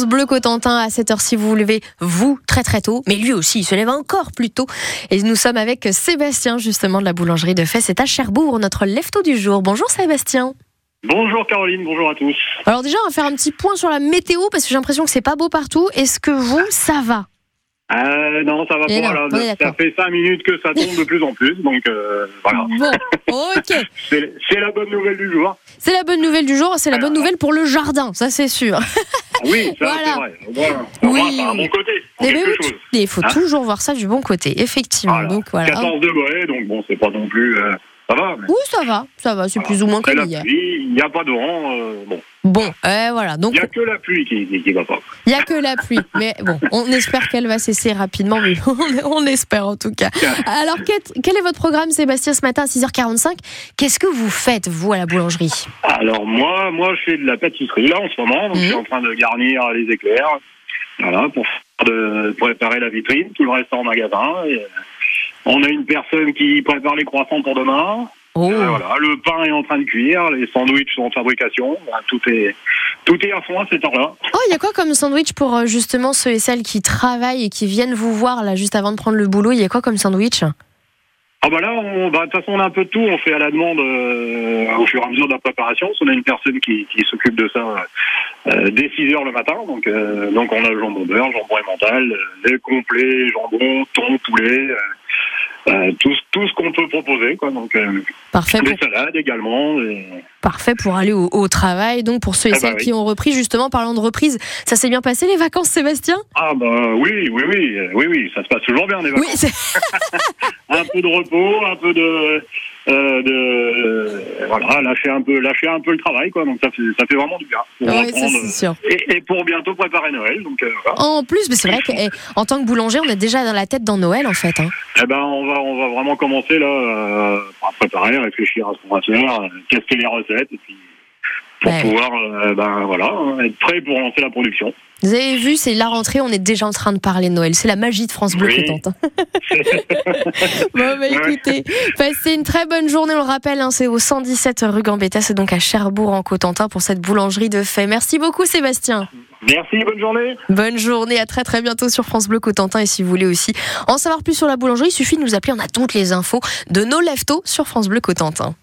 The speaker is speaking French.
France Bleu Cotentin à cette heure si vous vous levez, vous, très très tôt. Mais lui aussi, il se lève encore plus tôt. Et nous sommes avec Sébastien, justement, de la boulangerie de Fès. C'est à Cherbourg, notre lefto du jour. Bonjour Sébastien. Bonjour Caroline, bonjour à tous. Alors déjà, on va faire un petit point sur la météo parce que j'ai l'impression que c'est pas beau partout. Est-ce que vous, ça va? Euh, non, ça va Et pas. là. est ça fait cinq minutes que ça tombe de plus en plus, donc euh, voilà. Bon, ok. C'est la bonne nouvelle du jour. C'est la bonne nouvelle du jour, c'est la bonne nouvelle pour le jardin, ça c'est sûr. Oui, ça Voilà. c'est vrai. Oui. Bon côté. oui, il faut Hein toujours voir ça du bon côté, effectivement. Voilà. Donc voilà. 14 degrés, donc bon, c'est pas non plus. euh, ça va. Mais Oui, ça va, ça va, c'est plus ou moins comme hier. il n'y a pas de vent. euh, bon, Bon, euh, voilà, donc il n'y a que la pluie qui, qui, qui va pas. il n'y a que la pluie. Mais bon, on espère qu'elle va cesser rapidement, mais on, on espère en tout cas. Alors, quel, est votre programme, Sébastien, ce matin à 6h45 Qu'est-ce que vous faites, vous, à la boulangerie? Alors moi, moi, je fais de la pâtisserie là en ce moment, donc Mhm. je suis en train de garnir les éclairs, voilà, pour faire de- pour préparer la vitrine, tout le reste en magasin. Et, euh, on a une personne qui prépare les croissants pour demain. Oh, Euh, voilà, le pain est en train de cuire, les sandwichs sont en fabrication, Voilà, tout est tout est à fond à cette heure-là. Oh, il y a quoi comme sandwich pour euh, justement ceux et celles qui travaillent et qui viennent vous voir là juste avant de prendre le boulot? Il y a quoi comme sandwich? Ah bah là, bah, de toute façon, on a un peu de tout. On fait à la demande euh, au fur et à mesure de la préparation. On a une personne qui, qui s'occupe de ça euh, dès 6 heures le matin. Donc, euh, donc on a le jambon beurre, jambon emmental, euh, lait complet, jambon, thon, poulet, euh, tout, ce- tout ce qu'on peut proposer. Quoi. Donc, euh, Parfait pour, des salades également. parfait pour aller au, au travail. Donc, pour ceux et Ah bah celles oui. qui ont repris, justement, parlant de reprise, ça s'est bien passé les vacances, Sébastien? Ah bah oui, oui, oui, euh, oui, oui, ça se passe toujours bien des Oui, vacances. un peu de repos, un peu de, euh, de voilà, lâcher un peu, lâcher un peu le travail, quoi. Donc ça fait, ça fait vraiment du bien. Pour Ouais, reprendre, sûr. et, et pour bientôt préparer Noël. Donc voilà. En plus, mais c'est vrai qu'en tant que boulanger, on est déjà dans la tête dans Noël, en fait. hein. Eh ben on va, on va vraiment commencer là euh, à préparer, réfléchir à ce qu'on va faire, euh, tester les recettes, et puis pour Ouais. pouvoir, euh, ben voilà, hein, être prêt pour lancer la production. Vous avez vu, c'est la rentrée, on est déjà en train de parler de Noël. C'est la magie de France Bleu Oui. Cotentin. Bon, bah Ouais. écoutez, passez une très bonne journée. On le rappelle, hein, c'est au 117 rue Gambetta, c'est donc à Cherbourg en Cotentin pour cette boulangerie de fait. Merci beaucoup, Sébastien. Merci, bonne journée. Bonne journée, à très très bientôt sur France Bleu Cotentin. Et si vous voulez aussi en savoir plus sur la boulangerie, il suffit de nous appeler. On a toutes les infos de nos leftos sur France Bleu Cotentin.